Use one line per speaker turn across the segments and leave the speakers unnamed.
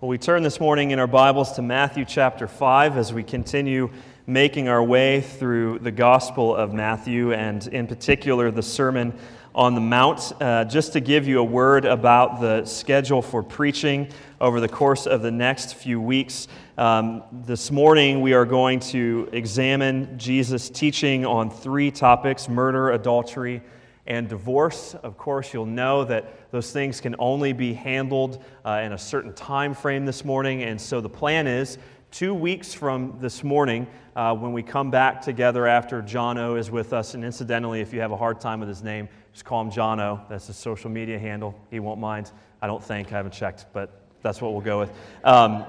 Well, we turn this morning in our Bibles to Matthew chapter 5 as we continue making our way through the Gospel of Matthew and, in particular, the Sermon on the Mount. Uh, just to give you a word about the schedule for preaching over the course of the next few weeks. Um, this morning, we are going to examine Jesus' teaching on three topics murder, adultery, and divorce. Of course, you'll know that those things can only be handled uh, in a certain time frame this morning. And so the plan is two weeks from this morning, uh, when we come back together after John O is with us. And incidentally, if you have a hard time with his name, just call him John O. That's his social media handle. He won't mind. I don't think. I haven't checked, but that's what we'll go with. Um,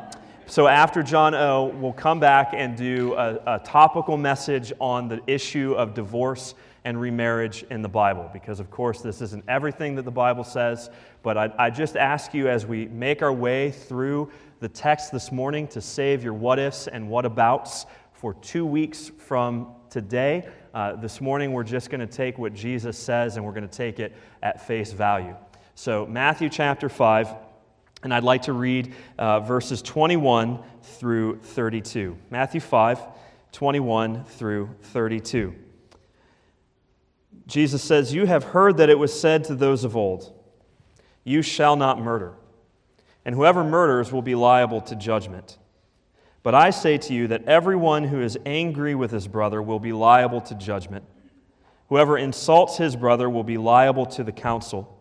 so after John O, we'll come back and do a, a topical message on the issue of divorce and remarriage in the Bible, because of course this isn't everything that the Bible says, but I, I just ask you as we make our way through the text this morning to save your what ifs and what abouts for two weeks from today. Uh, this morning we're just going to take what Jesus says and we're going to take it at face value. So, Matthew chapter 5, and I'd like to read uh, verses 21 through 32. Matthew 5, 21 through 32. Jesus says, You have heard that it was said to those of old, You shall not murder, and whoever murders will be liable to judgment. But I say to you that everyone who is angry with his brother will be liable to judgment. Whoever insults his brother will be liable to the council,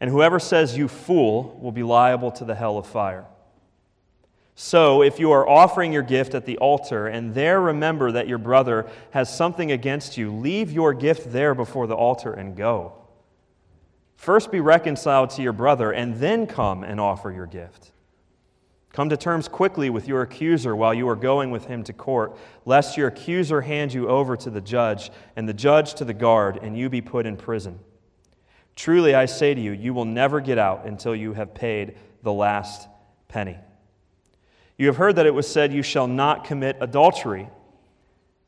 and whoever says, You fool, will be liable to the hell of fire. So, if you are offering your gift at the altar and there remember that your brother has something against you, leave your gift there before the altar and go. First be reconciled to your brother and then come and offer your gift. Come to terms quickly with your accuser while you are going with him to court, lest your accuser hand you over to the judge and the judge to the guard and you be put in prison. Truly, I say to you, you will never get out until you have paid the last penny. You have heard that it was said, You shall not commit adultery.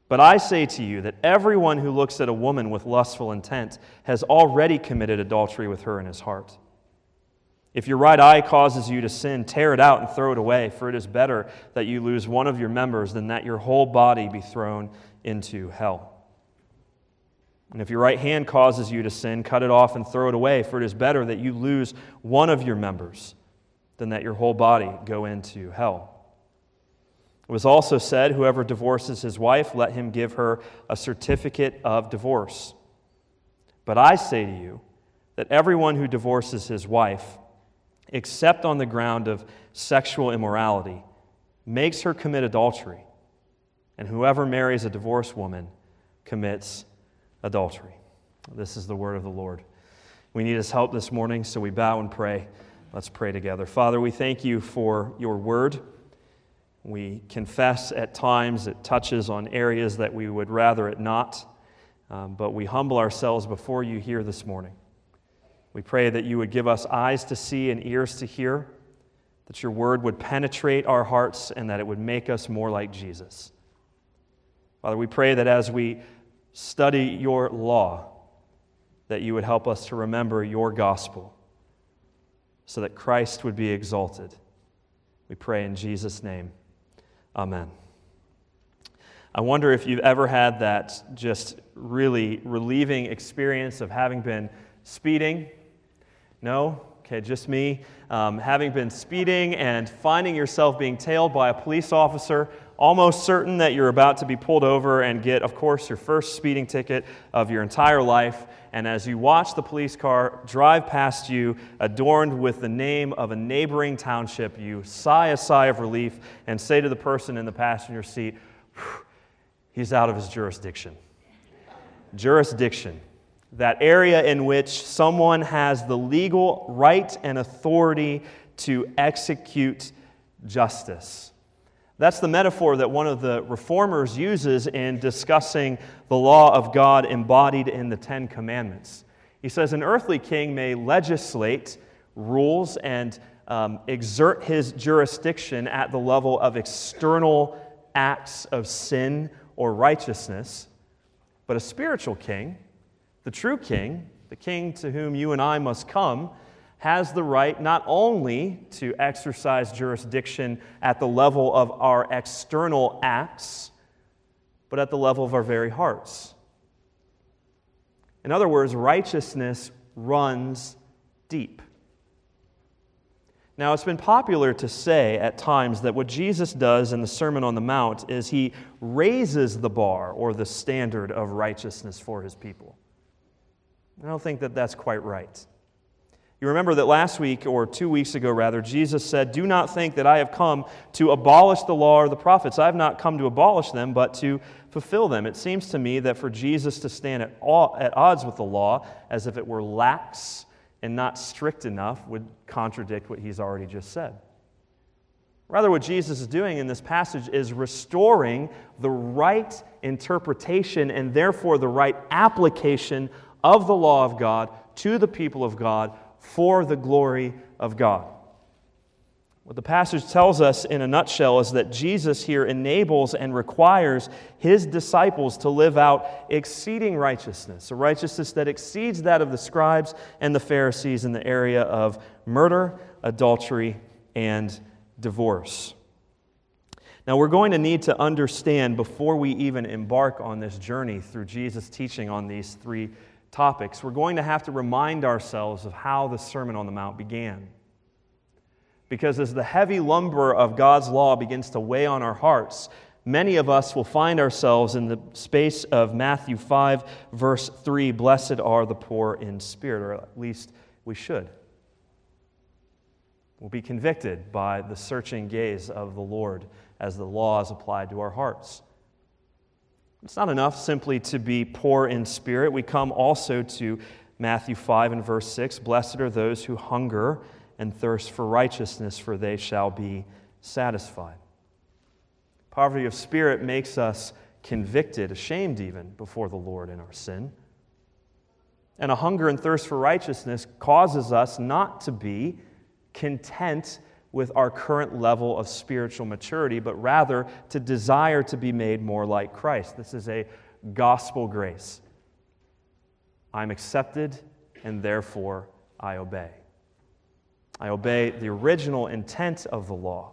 But I say to you that everyone who looks at a woman with lustful intent has already committed adultery with her in his heart. If your right eye causes you to sin, tear it out and throw it away, for it is better that you lose one of your members than that your whole body be thrown into hell. And if your right hand causes you to sin, cut it off and throw it away, for it is better that you lose one of your members than that your whole body go into hell. It was also said, Whoever divorces his wife, let him give her a certificate of divorce. But I say to you that everyone who divorces his wife, except on the ground of sexual immorality, makes her commit adultery. And whoever marries a divorced woman commits adultery. This is the word of the Lord. We need his help this morning, so we bow and pray. Let's pray together. Father, we thank you for your word. We confess at times it touches on areas that we would rather it not, um, but we humble ourselves before you here this morning. We pray that you would give us eyes to see and ears to hear, that your word would penetrate our hearts, and that it would make us more like Jesus. Father, we pray that as we study your law, that you would help us to remember your gospel so that Christ would be exalted. We pray in Jesus' name. Amen. I wonder if you've ever had that just really relieving experience of having been speeding. No? Okay, just me. Um, having been speeding and finding yourself being tailed by a police officer, almost certain that you're about to be pulled over and get, of course, your first speeding ticket of your entire life and as you watch the police car drive past you, adorned with the name of a neighboring township, you sigh a sigh of relief and say to the person in the passenger seat, He's out of his jurisdiction. Jurisdiction, that area in which someone has the legal right and authority to execute justice. That's the metaphor that one of the reformers uses in discussing the law of God embodied in the Ten Commandments. He says, An earthly king may legislate rules and um, exert his jurisdiction at the level of external acts of sin or righteousness. But a spiritual king, the true king, the king to whom you and I must come, has the right not only to exercise jurisdiction at the level of our external acts, but at the level of our very hearts. In other words, righteousness runs deep. Now, it's been popular to say at times that what Jesus does in the Sermon on the Mount is he raises the bar or the standard of righteousness for his people. I don't think that that's quite right. You remember that last week, or two weeks ago rather, Jesus said, Do not think that I have come to abolish the law or the prophets. I have not come to abolish them, but to fulfill them. It seems to me that for Jesus to stand at, at odds with the law as if it were lax and not strict enough would contradict what he's already just said. Rather, what Jesus is doing in this passage is restoring the right interpretation and therefore the right application of the law of God to the people of God for the glory of God. What the passage tells us in a nutshell is that Jesus here enables and requires his disciples to live out exceeding righteousness, a righteousness that exceeds that of the scribes and the Pharisees in the area of murder, adultery, and divorce. Now, we're going to need to understand before we even embark on this journey through Jesus' teaching on these three topics, we're going to have to remind ourselves of how the Sermon on the Mount began. Because as the heavy lumber of God's law begins to weigh on our hearts, many of us will find ourselves in the space of Matthew 5, verse 3 Blessed are the poor in spirit, or at least we should. We'll be convicted by the searching gaze of the Lord as the law is applied to our hearts. It's not enough simply to be poor in spirit. We come also to Matthew 5 and verse 6 Blessed are those who hunger and thirst for righteousness, for they shall be satisfied. Poverty of spirit makes us convicted, ashamed even, before the Lord in our sin. And a hunger and thirst for righteousness causes us not to be content with our current level of spiritual maturity, but rather to desire to be made more like Christ. This is a gospel grace. I'm accepted, and therefore I obey. I obey the original intent of the law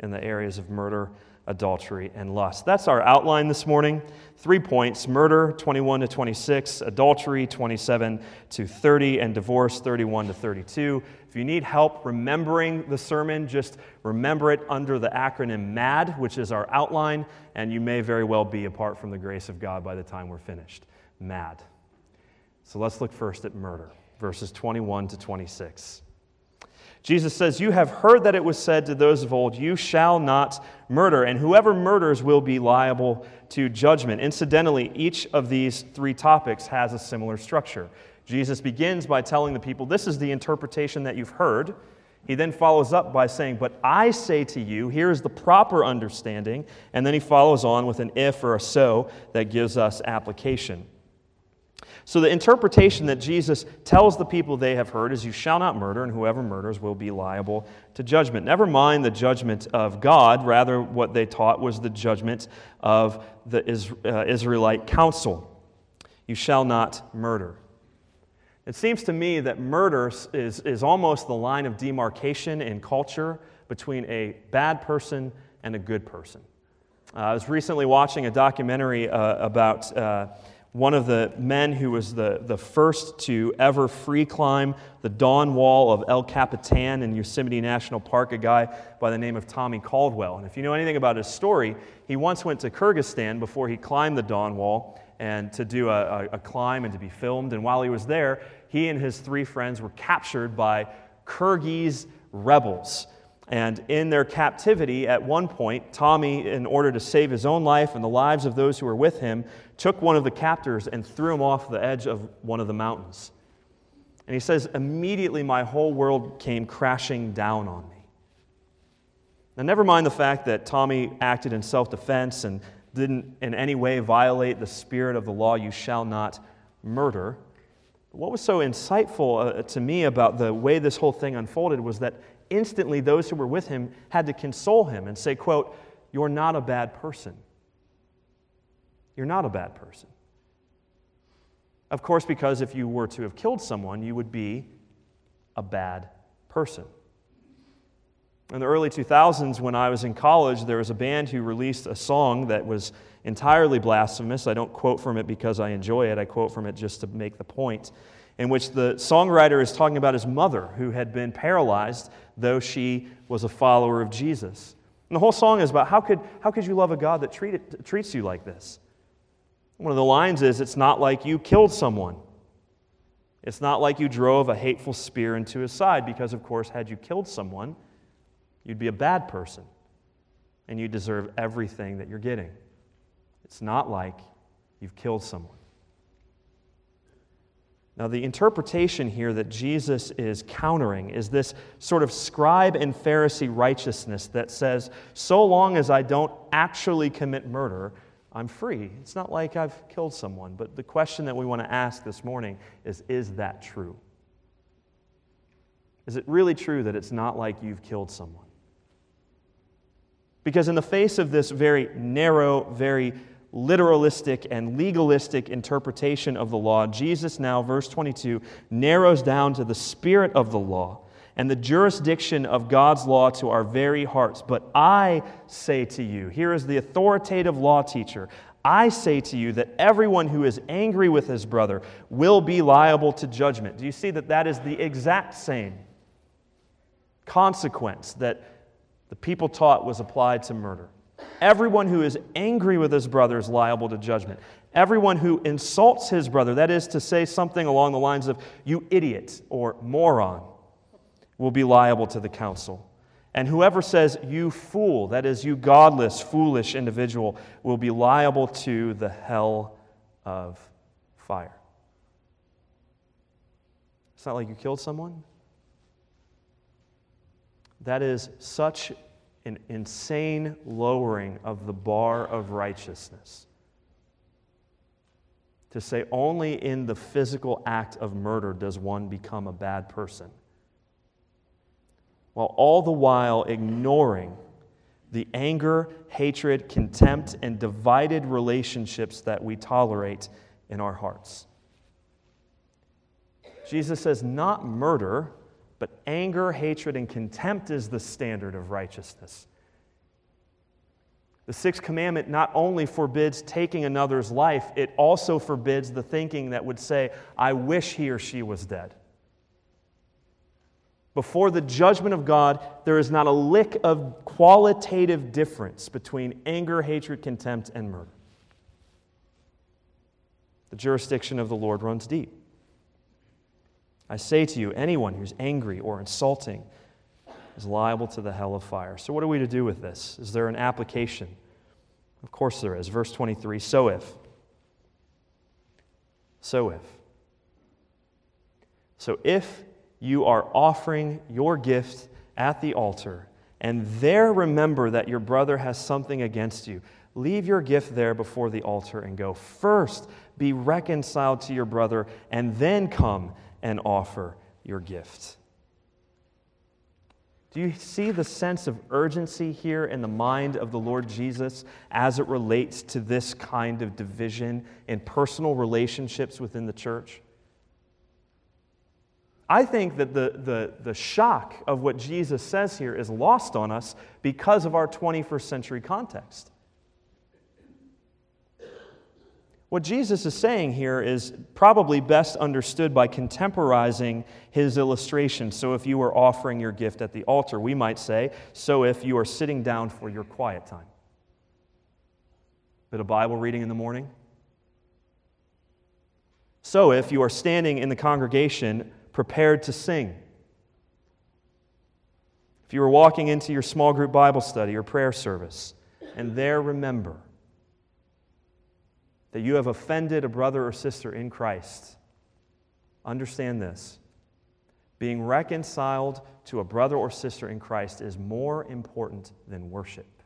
in the areas of murder, adultery, and lust. That's our outline this morning. Three points murder, 21 to 26, adultery, 27 to 30, and divorce, 31 to 32. If you need help remembering the sermon, just remember it under the acronym MAD, which is our outline, and you may very well be apart from the grace of God by the time we're finished. MAD. So let's look first at murder, verses 21 to 26. Jesus says, You have heard that it was said to those of old, You shall not murder, and whoever murders will be liable to judgment. Incidentally, each of these three topics has a similar structure. Jesus begins by telling the people, This is the interpretation that you've heard. He then follows up by saying, But I say to you, here is the proper understanding. And then he follows on with an if or a so that gives us application. So, the interpretation that Jesus tells the people they have heard is, You shall not murder, and whoever murders will be liable to judgment. Never mind the judgment of God, rather, what they taught was the judgment of the uh, Israelite council. You shall not murder. It seems to me that murder is, is almost the line of demarcation in culture between a bad person and a good person. Uh, I was recently watching a documentary uh, about uh, one of the men who was the, the first to ever free climb the dawn wall of El Capitan in Yosemite National Park, a guy by the name of Tommy Caldwell. And if you know anything about his story, he once went to Kyrgyzstan before he climbed the dawn wall and to do a, a, a climb and to be filmed. And while he was there, he and his three friends were captured by Kyrgyz rebels. And in their captivity, at one point, Tommy, in order to save his own life and the lives of those who were with him, took one of the captors and threw him off the edge of one of the mountains. And he says, Immediately my whole world came crashing down on me. Now, never mind the fact that Tommy acted in self defense and didn't in any way violate the spirit of the law, you shall not murder. What was so insightful uh, to me about the way this whole thing unfolded was that instantly those who were with him had to console him and say, quote, You're not a bad person. You're not a bad person. Of course, because if you were to have killed someone, you would be a bad person. In the early 2000s, when I was in college, there was a band who released a song that was entirely blasphemous. I don't quote from it because I enjoy it, I quote from it just to make the point. In which the songwriter is talking about his mother, who had been paralyzed, though she was a follower of Jesus. And the whole song is about how could, how could you love a God that treat treats you like this? One of the lines is, It's not like you killed someone. It's not like you drove a hateful spear into his side, because, of course, had you killed someone, you'd be a bad person and you deserve everything that you're getting. It's not like you've killed someone. Now, the interpretation here that Jesus is countering is this sort of scribe and Pharisee righteousness that says, so long as I don't actually commit murder, I'm free. It's not like I've killed someone. But the question that we want to ask this morning is is that true? Is it really true that it's not like you've killed someone? Because, in the face of this very narrow, very literalistic and legalistic interpretation of the law, Jesus now, verse 22, narrows down to the spirit of the law and the jurisdiction of God's law to our very hearts. But I say to you, here is the authoritative law teacher, I say to you that everyone who is angry with his brother will be liable to judgment. Do you see that that is the exact same consequence that the people taught was applied to murder? Everyone who is angry with his brother is liable to judgment. Everyone who insults his brother, that is to say something along the lines of, you idiot or moron, will be liable to the council. And whoever says, you fool, that is, you godless, foolish individual, will be liable to the hell of fire. It's not like you killed someone. That is such an insane lowering of the bar of righteousness. To say only in the physical act of murder does one become a bad person, while all the while ignoring the anger, hatred, contempt, and divided relationships that we tolerate in our hearts. Jesus says, not murder but anger, hatred, and contempt is the standard of righteousness. The sixth commandment not only forbids taking another's life, it also forbids the thinking that would say, I wish he or she was dead. Before the judgment of God, there is not a lick of qualitative difference between anger, hatred, contempt, and murder. The jurisdiction of the Lord runs deep. I say to you, anyone who's angry or insulting is liable to the hell of fire. So, what are we to do with this? Is there an application? Of course, there is. Verse 23 So if, so if, so if you are offering your gift at the altar and there remember that your brother has something against you, leave your gift there before the altar and go. First, be reconciled to your brother and then come and offer your gift. Do you see the sense of urgency here in the mind of the Lord Jesus as it relates to this kind of division in personal relationships within the church? I think that the, the, the shock of what Jesus says here is lost on us because of our 21st century context. What Jesus is saying here is probably best understood by contemporizing his illustration. So, if you are offering your gift at the altar, we might say, so if you are sitting down for your quiet time. Bit of Bible reading in the morning. So, if you are standing in the congregation prepared to sing. If you were walking into your small group Bible study or prayer service, and there remember that you have offended a brother or sister in Christ, understand this. Being reconciled to a brother or sister in Christ is more important than worship.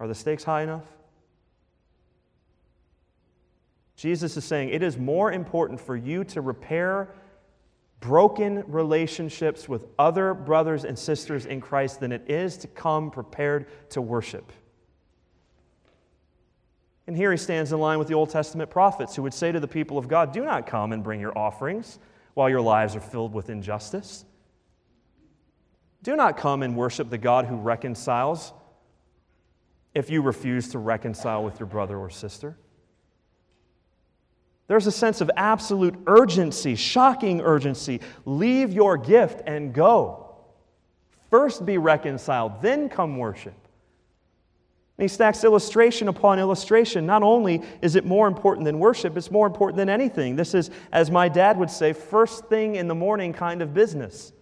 Are the stakes high enough? Jesus is saying it is more important for you to repair broken relationships with other brothers and sisters in Christ than it is to come prepared to worship. And here he stands in line with the Old Testament prophets who would say to the people of God, Do not come and bring your offerings while your lives are filled with injustice. Do not come and worship the God who reconciles if you refuse to reconcile with your brother or sister. There's a sense of absolute urgency, shocking urgency. Leave your gift and go. First be reconciled, then come worship. And he stacks illustration upon illustration. Not only is it more important than worship, it's more important than anything. This is, as my dad would say, first thing in the morning kind of business.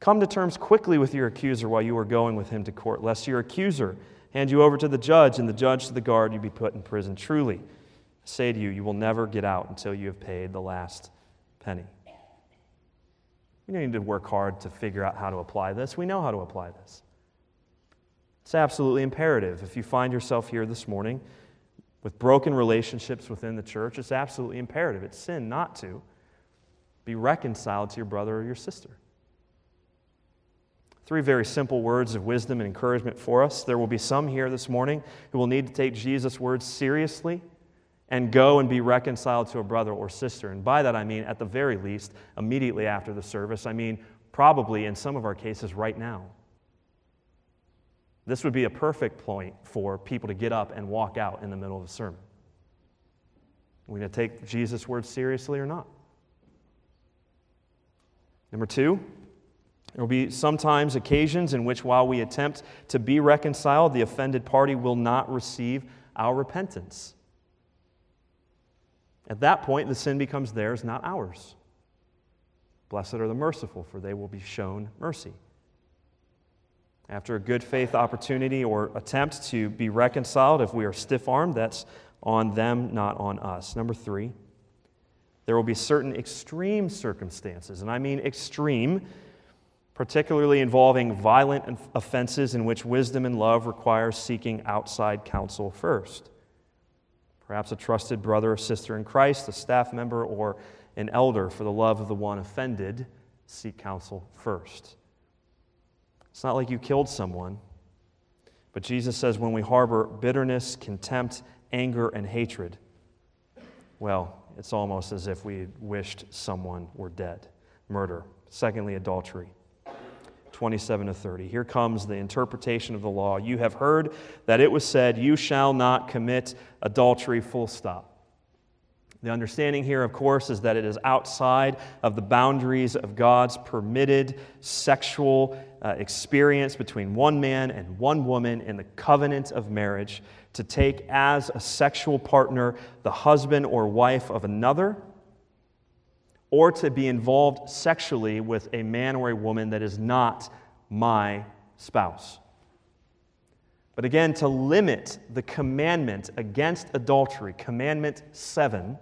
Come to terms quickly with your accuser while you are going with him to court, lest your accuser hand you over to the judge and the judge to the guard, you be put in prison. Truly, say to you, you will never get out until you have paid the last penny. We don't need to work hard to figure out how to apply this. We know how to apply this. It's absolutely imperative. If you find yourself here this morning with broken relationships within the church, it's absolutely imperative. It's sin not to be reconciled to your brother or your sister. Three very simple words of wisdom and encouragement for us. There will be some here this morning who will need to take Jesus' words seriously and go and be reconciled to a brother or sister. And by that I mean, at the very least, immediately after the service. I mean, probably in some of our cases right now. This would be a perfect point for people to get up and walk out in the middle of a sermon. Are we going to take Jesus' words seriously or not? Number two, there will be sometimes occasions in which, while we attempt to be reconciled, the offended party will not receive our repentance. At that point, the sin becomes theirs, not ours. Blessed are the merciful, for they will be shown mercy. After a good faith opportunity or attempt to be reconciled, if we are stiff armed, that's on them, not on us. Number three, there will be certain extreme circumstances, and I mean extreme particularly involving violent offenses in which wisdom and love requires seeking outside counsel first. Perhaps a trusted brother or sister in Christ, a staff member, or an elder for the love of the one offended, seek counsel first. It's not like you killed someone, but Jesus says when we harbor bitterness, contempt, anger, and hatred, well, it's almost as if we wished someone were dead. Murder. Secondly, adultery. 27 to 30. Here comes the interpretation of the law. You have heard that it was said, You shall not commit adultery, full stop. The understanding here, of course, is that it is outside of the boundaries of God's permitted sexual uh, experience between one man and one woman in the covenant of marriage to take as a sexual partner the husband or wife of another or to be involved sexually with a man or a woman that is not my spouse. But again, to limit the commandment against adultery, commandment 7,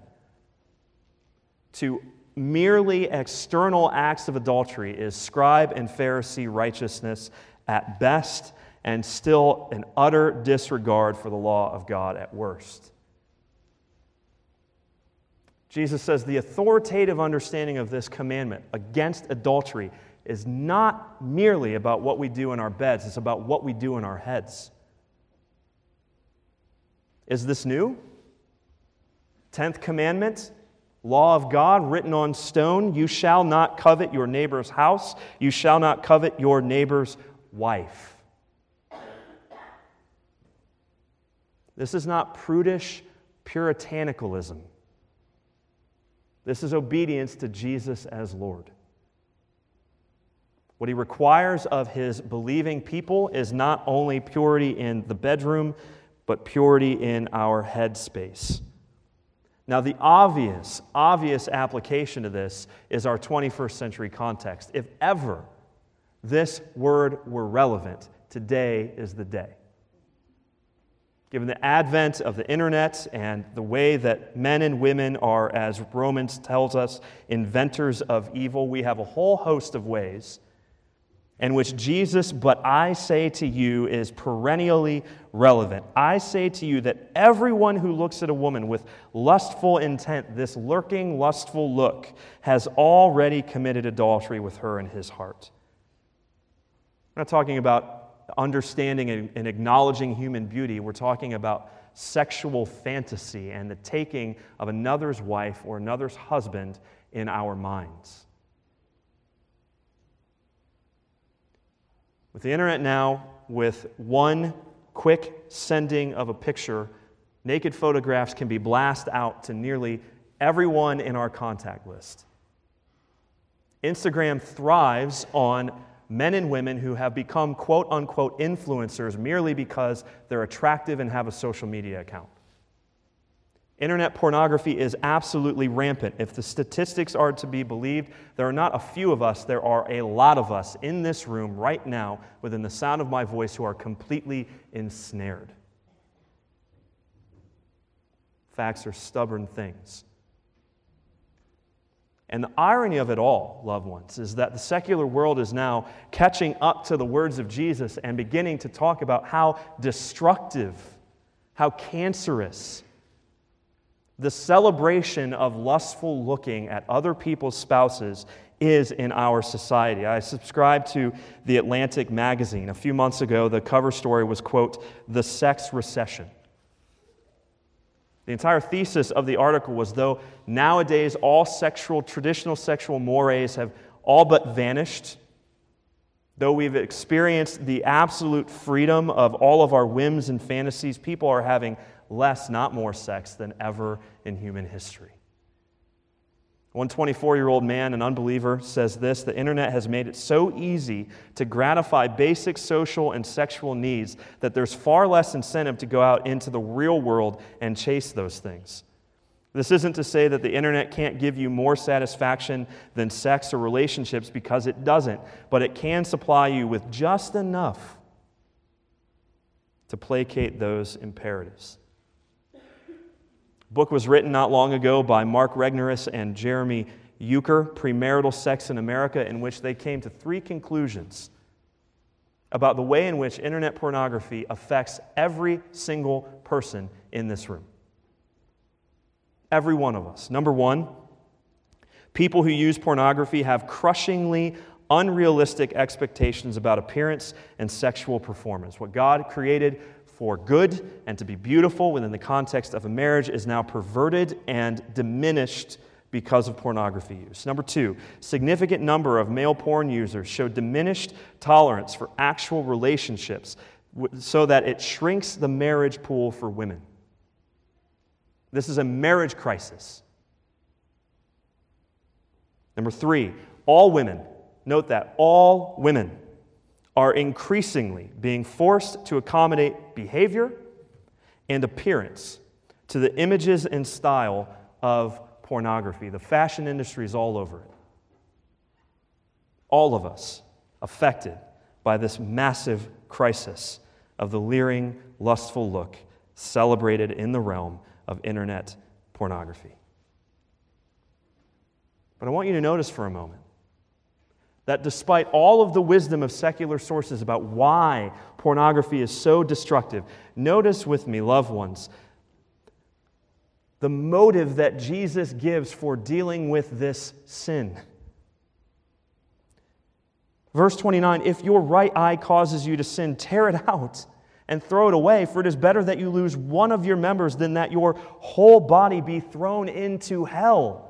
to merely external acts of adultery is scribe and Pharisee righteousness at best, and still an utter disregard for the law of God at worst. Jesus says the authoritative understanding of this commandment against adultery is not merely about what we do in our beds, it's about what we do in our heads. Is this new? Tenth commandment, law of God written on stone you shall not covet your neighbor's house, you shall not covet your neighbor's wife. This is not prudish puritanicalism. This is obedience to Jesus as Lord. What he requires of his believing people is not only purity in the bedroom, but purity in our headspace. Now, the obvious, obvious application to this is our 21st century context. If ever this word were relevant, today is the day. Given the advent of the internet and the way that men and women are, as Romans tells us, inventors of evil, we have a whole host of ways in which Jesus, but I say to you, is perennially relevant. I say to you that everyone who looks at a woman with lustful intent, this lurking, lustful look, has already committed adultery with her in his heart. I'm not talking about understanding and acknowledging human beauty, we're talking about sexual fantasy and the taking of another's wife or another's husband in our minds. With the internet now, with one quick sending of a picture, naked photographs can be blasted out to nearly everyone in our contact list. Instagram thrives on men and women who have become quote unquote influencers merely because they're attractive and have a social media account. Internet pornography is absolutely rampant. If the statistics are to be believed, there are not a few of us, there are a lot of us in this room right now, within the sound of my voice, who are completely ensnared. Facts are stubborn things. And the irony of it all, loved ones, is that the secular world is now catching up to the words of Jesus and beginning to talk about how destructive, how cancerous the celebration of lustful looking at other people's spouses is in our society. I subscribe to the Atlantic magazine. A few months ago, the cover story was, quote, The Sex Recession. The entire thesis of the article was though nowadays all sexual, traditional sexual mores have all but vanished, though we've experienced the absolute freedom of all of our whims and fantasies, people are having less, not more sex than ever in human history. One 24 year old man, an unbeliever, says this the internet has made it so easy to gratify basic social and sexual needs that there's far less incentive to go out into the real world and chase those things. This isn't to say that the internet can't give you more satisfaction than sex or relationships because it doesn't, but it can supply you with just enough to placate those imperatives book was written not long ago by Mark Regnerus and Jeremy Uecker, Premarital Sex in America, in which they came to three conclusions about the way in which internet pornography affects every single person in this room. Every one of us. Number one, people who use pornography have crushingly unrealistic expectations about appearance and sexual performance. What God created for good and to be beautiful within the context of a marriage is now perverted and diminished because of pornography use. Number two, significant number of male porn users show diminished tolerance for actual relationships so that it shrinks the marriage pool for women. This is a marriage crisis. Number three, all women, note that, all women are increasingly being forced to accommodate behavior and appearance to the images and style of pornography. The fashion industry is all over it. All of us affected by this massive crisis of the leering, lustful look celebrated in the realm of internet pornography. But I want you to notice for a moment that despite all of the wisdom of secular sources about why pornography is so destructive, notice with me, loved ones, the motive that Jesus gives for dealing with this sin. Verse 29 If your right eye causes you to sin, tear it out and throw it away, for it is better that you lose one of your members than that your whole body be thrown into hell.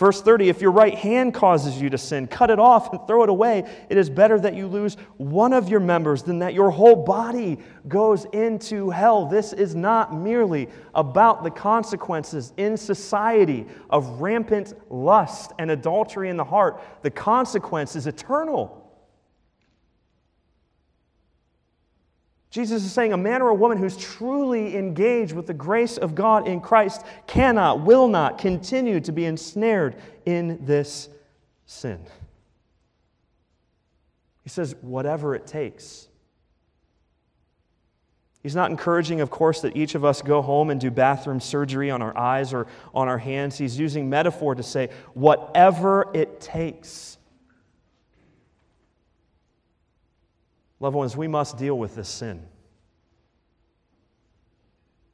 Verse 30 If your right hand causes you to sin, cut it off and throw it away. It is better that you lose one of your members than that your whole body goes into hell. This is not merely about the consequences in society of rampant lust and adultery in the heart, the consequence is eternal. Jesus is saying a man or a woman who's truly engaged with the grace of God in Christ cannot, will not continue to be ensnared in this sin. He says, whatever it takes. He's not encouraging, of course, that each of us go home and do bathroom surgery on our eyes or on our hands. He's using metaphor to say, whatever it takes. Loved ones, we must deal with this sin.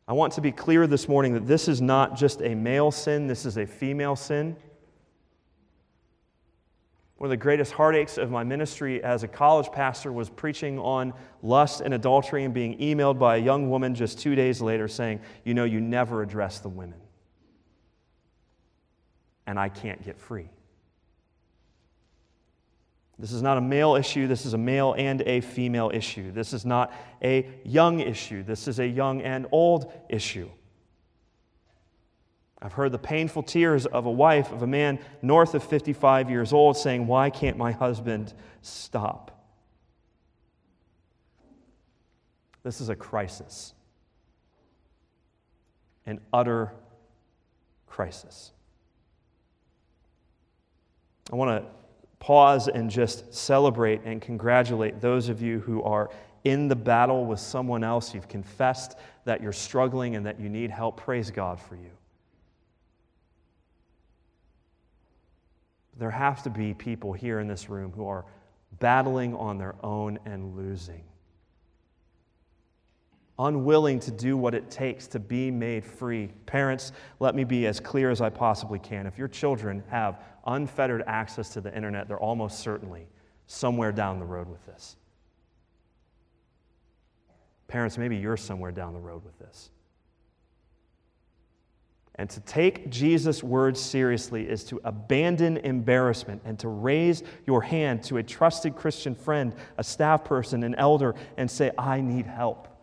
I want to be clear this morning that this is not just a male sin, this is a female sin. One of the greatest heartaches of my ministry as a college pastor was preaching on lust and adultery and being emailed by a young woman just two days later saying, You know, you never address the women. And I can't get free. This is not a male issue. This is a male and a female issue. This is not a young issue. This is a young and old issue. I've heard the painful tears of a wife of a man north of 55 years old saying, Why can't my husband stop? This is a crisis, an utter crisis. I want to pause and just celebrate and congratulate those of you who are in the battle with someone else. You've confessed that you're struggling and that you need help. Praise God for you. There have to be people here in this room who are battling on their own and losing unwilling to do what it takes to be made free. Parents, let me be as clear as I possibly can. If your children have unfettered access to the internet, they're almost certainly somewhere down the road with this. Parents, maybe you're somewhere down the road with this. And to take Jesus' words seriously is to abandon embarrassment and to raise your hand to a trusted Christian friend, a staff person, an elder, and say, I need help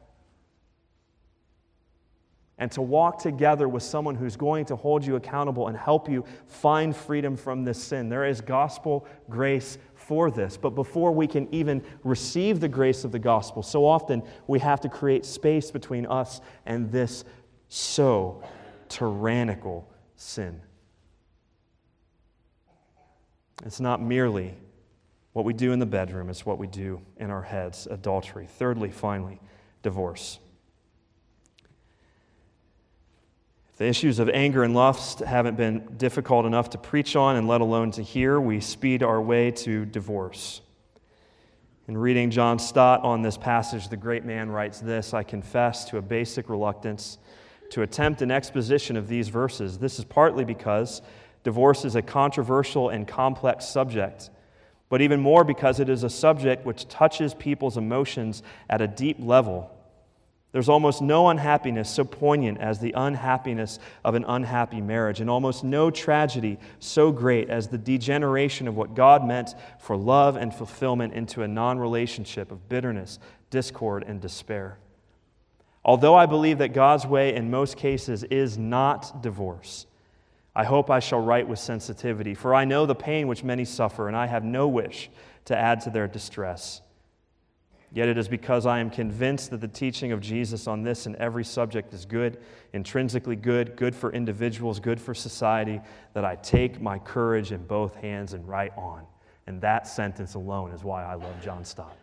and to walk together with someone who's going to hold you accountable and help you find freedom from this sin. There is gospel grace for this. But before we can even receive the grace of the gospel, so often we have to create space between us and this so tyrannical sin. It's not merely what we do in the bedroom, it's what we do in our heads adultery. Thirdly, finally, divorce. The issues of anger and lust haven't been difficult enough to preach on and let alone to hear, we speed our way to divorce. In reading John Stott on this passage, the great man writes this I confess to a basic reluctance to attempt an exposition of these verses. This is partly because divorce is a controversial and complex subject, but even more because it is a subject which touches people's emotions at a deep level there's almost no unhappiness so poignant as the unhappiness of an unhappy marriage, and almost no tragedy so great as the degeneration of what God meant for love and fulfillment into a non relationship of bitterness, discord, and despair. Although I believe that God's way in most cases is not divorce, I hope I shall write with sensitivity, for I know the pain which many suffer, and I have no wish to add to their distress. Yet it is because I am convinced that the teaching of Jesus on this and every subject is good, intrinsically good, good for individuals, good for society, that I take my courage in both hands and write on. And that sentence alone is why I love John Stott.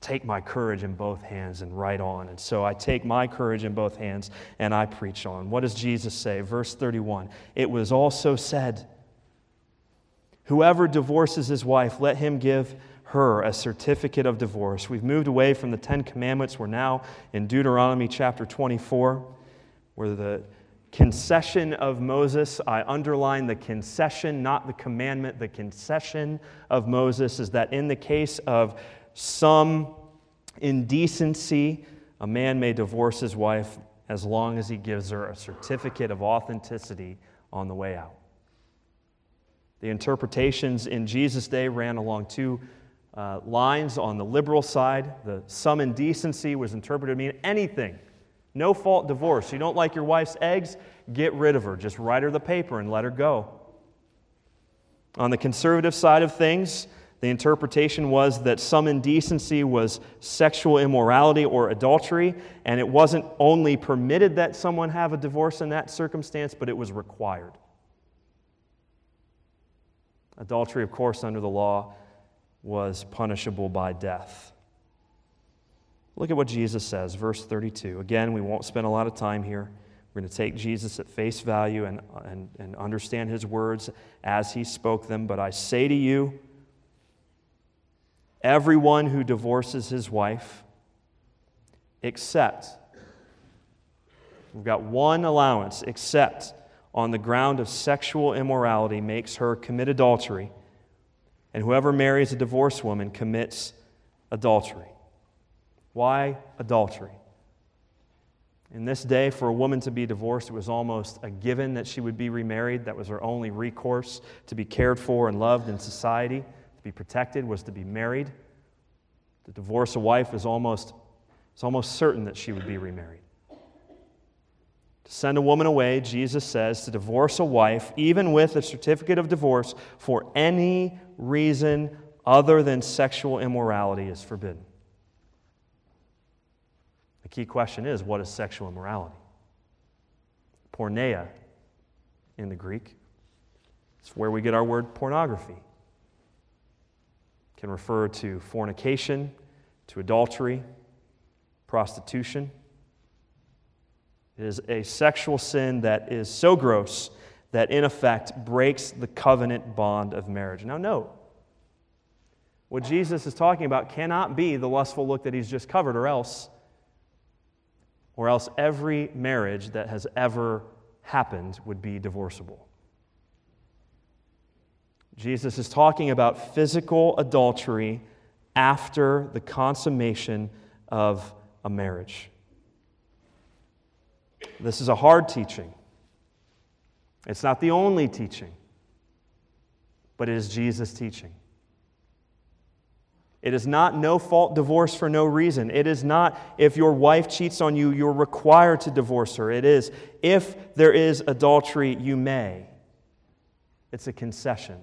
Take my courage in both hands and write on. And so I take my courage in both hands and I preach on. What does Jesus say? Verse 31 It was also said, Whoever divorces his wife, let him give her a certificate of divorce. We've moved away from the Ten Commandments. We're now in Deuteronomy chapter 24, where the concession of Moses, I underline the concession, not the commandment, the concession of Moses is that in the case of some indecency, a man may divorce his wife as long as he gives her a certificate of authenticity on the way out. The interpretations in Jesus' day ran along two uh, lines on the liberal side. The some indecency was interpreted to mean anything. No fault divorce. You don't like your wife's eggs? Get rid of her. Just write her the paper and let her go. On the conservative side of things, the interpretation was that some indecency was sexual immorality or adultery, and it wasn't only permitted that someone have a divorce in that circumstance, but it was required. Adultery, of course, under the law, was punishable by death. Look at what Jesus says, verse 32. Again, we won't spend a lot of time here. We're going to take Jesus at face value and, and, and understand his words as he spoke them. But I say to you, everyone who divorces his wife, except, we've got one allowance, except on the ground of sexual immorality, makes her commit adultery and whoever marries a divorced woman commits adultery. Why adultery? In this day, for a woman to be divorced, it was almost a given that she would be remarried. That was her only recourse to be cared for and loved in society, to be protected, was to be married. To divorce a wife was almost, was almost certain that she would be remarried. To send a woman away, Jesus says, to divorce a wife, even with a certificate of divorce, for any reason other than sexual immorality is forbidden. The key question is what is sexual immorality? Porneia in the Greek. It's where we get our word pornography. It can refer to fornication, to adultery, prostitution. It is a sexual sin that is so gross that, in effect, breaks the covenant bond of marriage. Now, note, what Jesus is talking about cannot be the lustful look that he's just covered, or else, or else every marriage that has ever happened would be divorceable. Jesus is talking about physical adultery after the consummation of a marriage. This is a hard teaching. It's not the only teaching, but it is Jesus' teaching. It is not no fault divorce for no reason. It is not if your wife cheats on you, you're required to divorce her. It is if there is adultery, you may. It's a concession.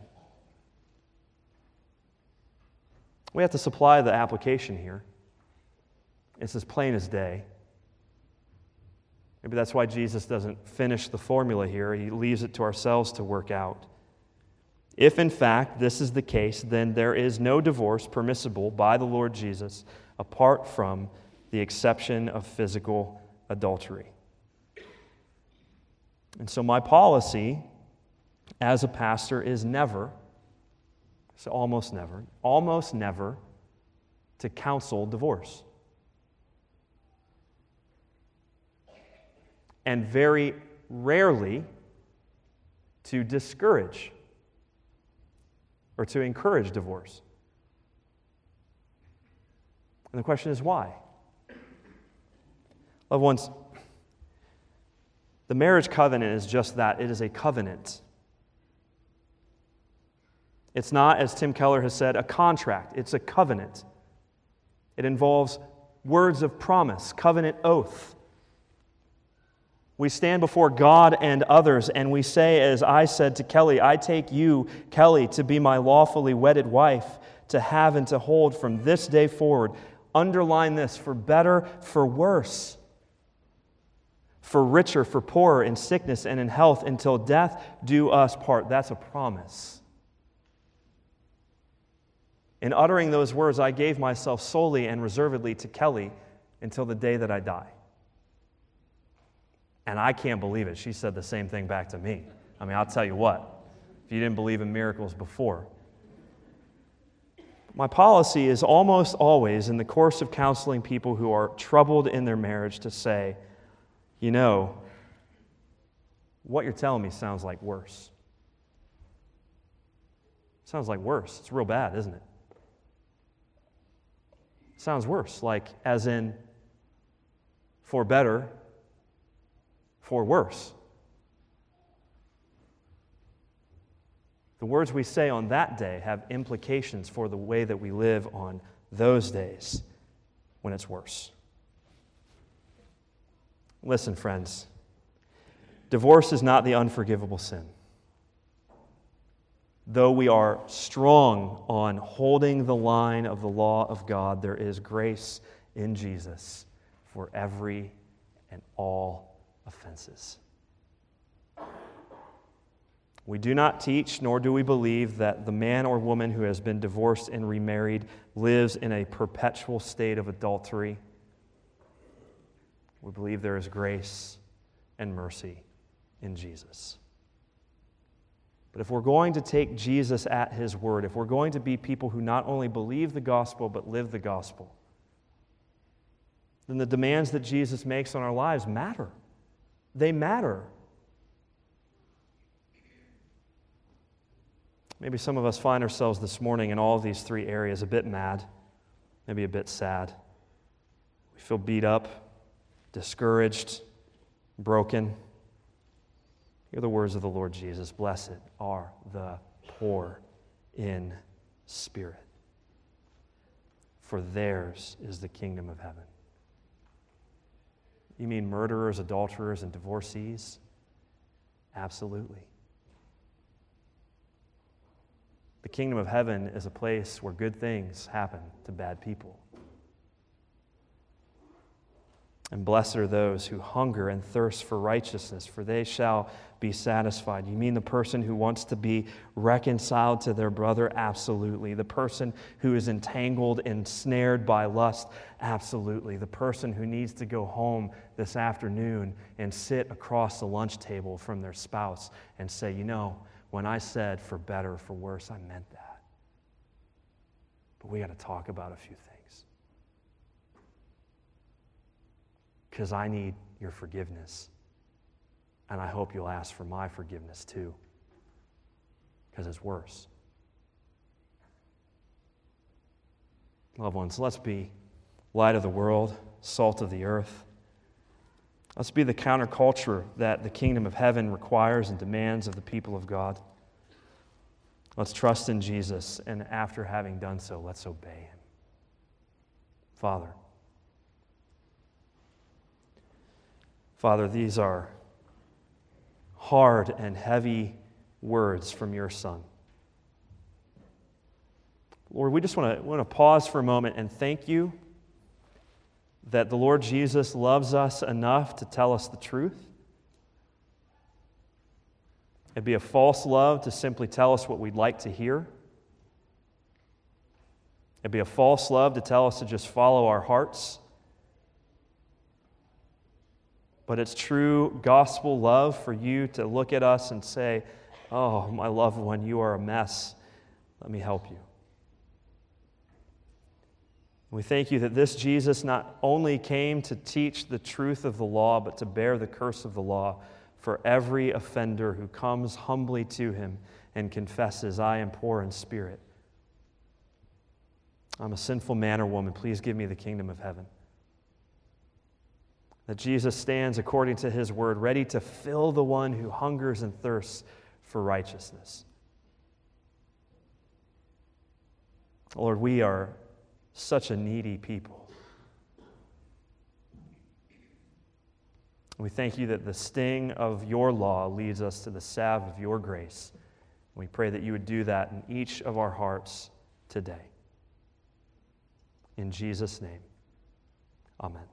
We have to supply the application here. It's as plain as day. Maybe that's why Jesus doesn't finish the formula here. He leaves it to ourselves to work out. If in fact this is the case, then there is no divorce permissible by the Lord Jesus apart from the exception of physical adultery. And so, my policy as a pastor is never, so almost never, almost never to counsel divorce. And very rarely to discourage or to encourage divorce. And the question is why? Loved ones, the marriage covenant is just that it is a covenant. It's not, as Tim Keller has said, a contract, it's a covenant. It involves words of promise, covenant oath. We stand before God and others, and we say, as I said to Kelly, I take you, Kelly, to be my lawfully wedded wife, to have and to hold from this day forward. Underline this for better, for worse, for richer, for poorer, in sickness and in health, until death do us part. That's a promise. In uttering those words, I gave myself solely and reservedly to Kelly until the day that I die. And I can't believe it. She said the same thing back to me. I mean, I'll tell you what, if you didn't believe in miracles before. My policy is almost always, in the course of counseling people who are troubled in their marriage, to say, you know, what you're telling me sounds like worse. Sounds like worse. It's real bad, isn't it? Sounds worse, like as in for better for worse. The words we say on that day have implications for the way that we live on those days when it's worse. Listen, friends, divorce is not the unforgivable sin. Though we are strong on holding the line of the law of God, there is grace in Jesus for every and all offenses. We do not teach, nor do we believe, that the man or woman who has been divorced and remarried lives in a perpetual state of adultery. We believe there is grace and mercy in Jesus. But if we're going to take Jesus at his word, if we're going to be people who not only believe the gospel but live the gospel, then the demands that Jesus makes on our lives matter they matter. Maybe some of us find ourselves this morning in all of these three areas a bit mad, maybe a bit sad. We feel beat up, discouraged, broken. Hear the words of the Lord Jesus Blessed are the poor in spirit, for theirs is the kingdom of heaven. You mean murderers, adulterers, and divorcees? Absolutely. The kingdom of heaven is a place where good things happen to bad people. And blessed are those who hunger and thirst for righteousness, for they shall be satisfied. You mean the person who wants to be reconciled to their brother? Absolutely. The person who is entangled and snared by lust? Absolutely. The person who needs to go home this afternoon and sit across the lunch table from their spouse and say, you know, when I said for better, for worse, I meant that. But we got to talk about a few things. Because I need your forgiveness. And I hope you'll ask for my forgiveness too, because it's worse. Loved ones, let's be light of the world, salt of the earth. Let's be the counterculture that the kingdom of heaven requires and demands of the people of God. Let's trust in Jesus, and after having done so, let's obey him. Father, Father, these are hard and heavy words from your Son. Lord, we just want to, want to pause for a moment and thank you that the Lord Jesus loves us enough to tell us the truth. It'd be a false love to simply tell us what we'd like to hear. It'd be a false love to tell us to just follow our hearts. But it's true gospel love for you to look at us and say, Oh, my loved one, you are a mess. Let me help you. We thank you that this Jesus not only came to teach the truth of the law, but to bear the curse of the law for every offender who comes humbly to him and confesses, I am poor in spirit. I'm a sinful man or woman. Please give me the kingdom of heaven that Jesus stands according to his word, ready to fill the one who hungers and thirsts for righteousness. Lord, we are such a needy people. We thank you that the sting of your law leads us to the salve of your grace. We pray that you would do that in each of our hearts today. In Jesus' name, amen.